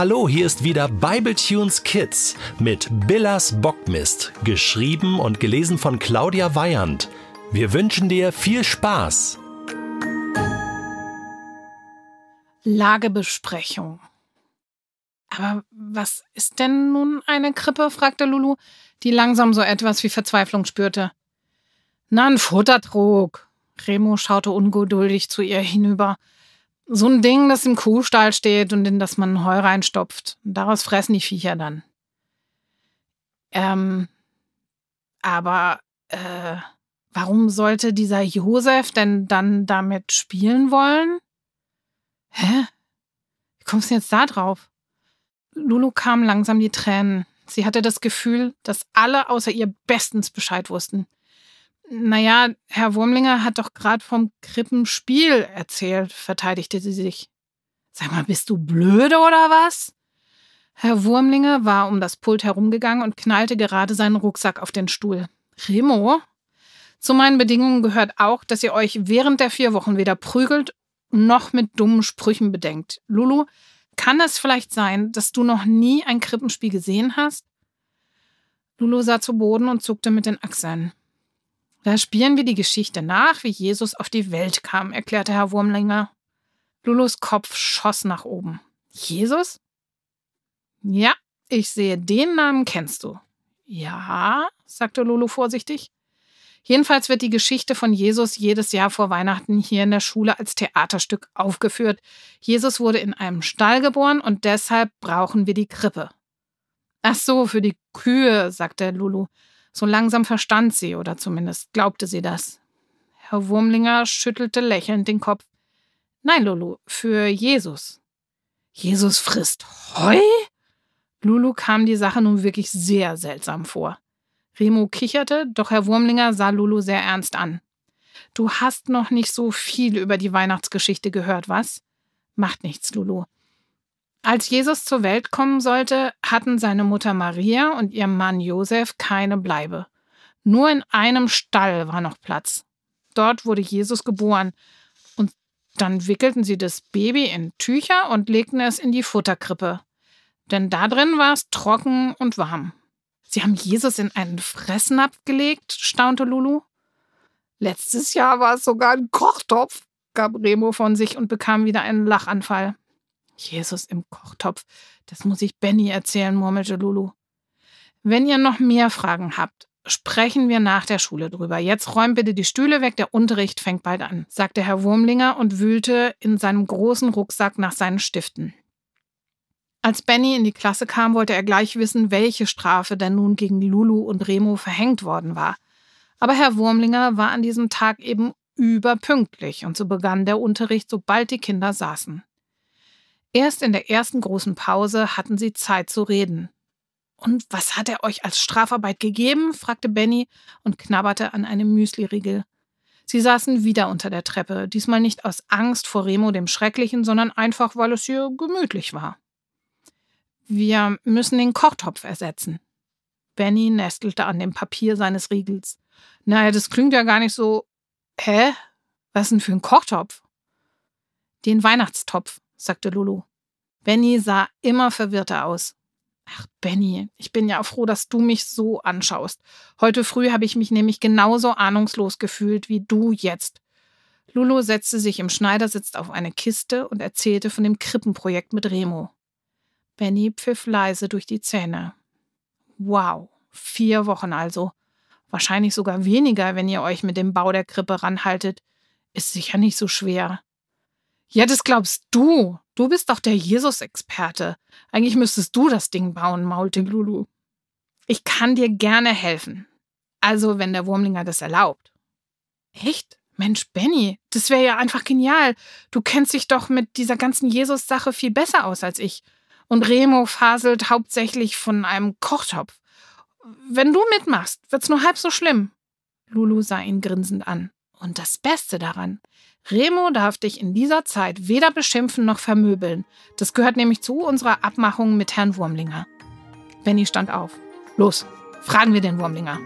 Hallo, hier ist wieder Bibletunes Kids mit Billas Bockmist, geschrieben und gelesen von Claudia Weyand. Wir wünschen dir viel Spaß. Lagebesprechung. Aber was ist denn nun eine Krippe? fragte Lulu, die langsam so etwas wie Verzweiflung spürte. Na, ein Futtertrog. Remo schaute ungeduldig zu ihr hinüber. So ein Ding, das im Kuhstall steht und in das man Heu reinstopft. Daraus fressen die Viecher dann. Ähm, aber, äh, warum sollte dieser Josef denn dann damit spielen wollen? Hä? Wie kommst du jetzt da drauf? Lulu kam langsam die Tränen. Sie hatte das Gefühl, dass alle außer ihr bestens Bescheid wussten. Naja, Herr Wurmlinger hat doch gerade vom Krippenspiel erzählt, verteidigte sie sich. Sag mal, bist du blöde oder was? Herr Wurmlinger war um das Pult herumgegangen und knallte gerade seinen Rucksack auf den Stuhl. Remo? Zu meinen Bedingungen gehört auch, dass ihr euch während der vier Wochen weder prügelt noch mit dummen Sprüchen bedenkt. Lulu, kann es vielleicht sein, dass du noch nie ein Krippenspiel gesehen hast? Lulu sah zu Boden und zuckte mit den Achseln. Da spielen wir die Geschichte nach, wie Jesus auf die Welt kam, erklärte Herr Wurmlinger. Lulus Kopf schoss nach oben. Jesus? Ja, ich sehe, den Namen kennst du. Ja, sagte Lulu vorsichtig. Jedenfalls wird die Geschichte von Jesus jedes Jahr vor Weihnachten hier in der Schule als Theaterstück aufgeführt. Jesus wurde in einem Stall geboren und deshalb brauchen wir die Krippe. Ach so, für die Kühe, sagte Lulu. So langsam verstand sie, oder zumindest glaubte sie das. Herr Wurmlinger schüttelte lächelnd den Kopf. Nein, Lulu, für Jesus. Jesus frisst Heu? Lulu kam die Sache nun wirklich sehr seltsam vor. Remo kicherte, doch Herr Wurmlinger sah Lulu sehr ernst an. Du hast noch nicht so viel über die Weihnachtsgeschichte gehört, was? Macht nichts, Lulu. Als Jesus zur Welt kommen sollte, hatten seine Mutter Maria und ihr Mann Josef keine Bleibe. Nur in einem Stall war noch Platz. Dort wurde Jesus geboren. Und dann wickelten sie das Baby in Tücher und legten es in die Futterkrippe. Denn da drin war es trocken und warm. Sie haben Jesus in einen Fressnapf gelegt, staunte Lulu. Letztes Jahr war es sogar ein Kochtopf, gab Remo von sich und bekam wieder einen Lachanfall. Jesus im Kochtopf. Das muss ich Benny erzählen, murmelte Lulu. Wenn ihr noch mehr Fragen habt, sprechen wir nach der Schule drüber. Jetzt räumt bitte die Stühle weg, der Unterricht fängt bald an, sagte Herr Wurmlinger und wühlte in seinem großen Rucksack nach seinen Stiften. Als Benny in die Klasse kam, wollte er gleich wissen, welche Strafe denn nun gegen Lulu und Remo verhängt worden war. Aber Herr Wurmlinger war an diesem Tag eben überpünktlich und so begann der Unterricht, sobald die Kinder saßen. Erst in der ersten großen Pause hatten sie Zeit zu reden. Und was hat er euch als Strafarbeit gegeben? fragte Benny und knabberte an einem Müsliriegel. Sie saßen wieder unter der Treppe, diesmal nicht aus Angst vor Remo dem Schrecklichen, sondern einfach, weil es hier gemütlich war. Wir müssen den Kochtopf ersetzen. Benny nestelte an dem Papier seines Riegels. Naja, das klingt ja gar nicht so. Hä? Was denn für ein Kochtopf? Den Weihnachtstopf, sagte Lulu. Benny sah immer verwirrter aus. Ach, Benny, ich bin ja froh, dass du mich so anschaust. Heute früh habe ich mich nämlich genauso ahnungslos gefühlt wie du jetzt. Lulu setzte sich im Schneidersitz auf eine Kiste und erzählte von dem Krippenprojekt mit Remo. Benny pfiff leise durch die Zähne. Wow, vier Wochen also. Wahrscheinlich sogar weniger, wenn ihr euch mit dem Bau der Krippe ranhaltet. Ist sicher nicht so schwer. Ja, das glaubst du. Du bist doch der Jesus-Experte. Eigentlich müsstest du das Ding bauen, maulte Lulu. Ich kann dir gerne helfen. Also, wenn der Wurmlinger das erlaubt. Echt? Mensch, Benny, das wäre ja einfach genial. Du kennst dich doch mit dieser ganzen Jesus-Sache viel besser aus als ich. Und Remo faselt hauptsächlich von einem Kochtopf. Wenn du mitmachst, wird's nur halb so schlimm. Lulu sah ihn grinsend an. Und das Beste daran, Remo darf dich in dieser Zeit weder beschimpfen noch vermöbeln. Das gehört nämlich zu unserer Abmachung mit Herrn Wurmlinger. Benny stand auf. Los, fragen wir den Wurmlinger.